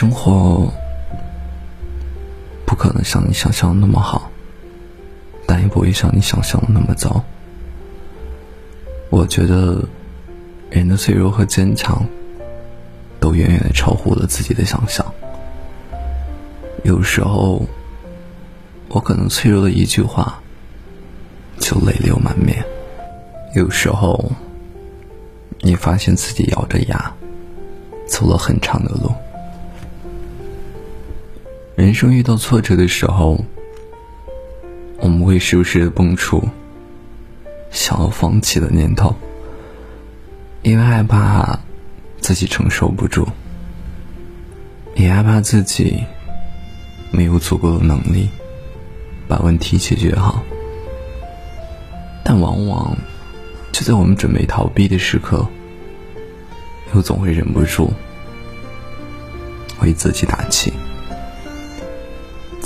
生活不可能像你想象的那么好，但也不会像你想象的那么糟。我觉得，人的脆弱和坚强，都远远的超乎了自己的想象。有时候，我可能脆弱的一句话，就泪流满面；有时候，你发现自己咬着牙，走了很长的路。人生遇到挫折的时候，我们会时不时的蹦出想要放弃的念头，因为害怕自己承受不住，也害怕自己没有足够的能力把问题解决好。但往往就在我们准备逃避的时刻，又总会忍不住为自己打气。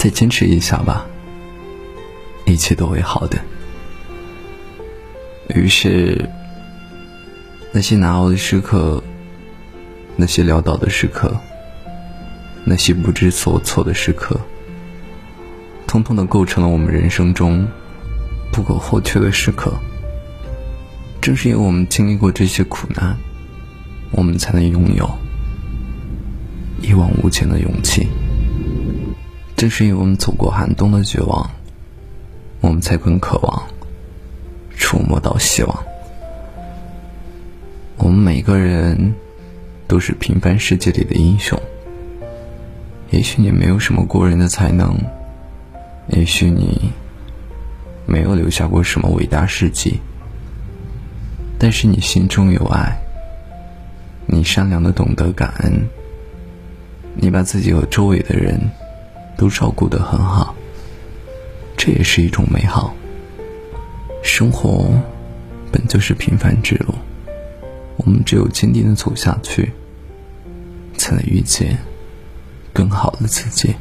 再坚持一下吧，一切都会好的。于是，那些难熬的时刻，那些潦倒的时刻，那些不知所措的时刻，通通的构成了我们人生中不可或缺的时刻。正是因为我们经历过这些苦难，我们才能拥有一往无前的勇气。正是因为我们走过寒冬的绝望，我们才更渴望触摸到希望。我们每个人都是平凡世界里的英雄。也许你没有什么过人的才能，也许你没有留下过什么伟大事迹，但是你心中有爱，你善良的懂得感恩，你把自己和周围的人。都照顾得很好，这也是一种美好。生活本就是平凡之路，我们只有坚定的走下去，才能遇见更好的自己。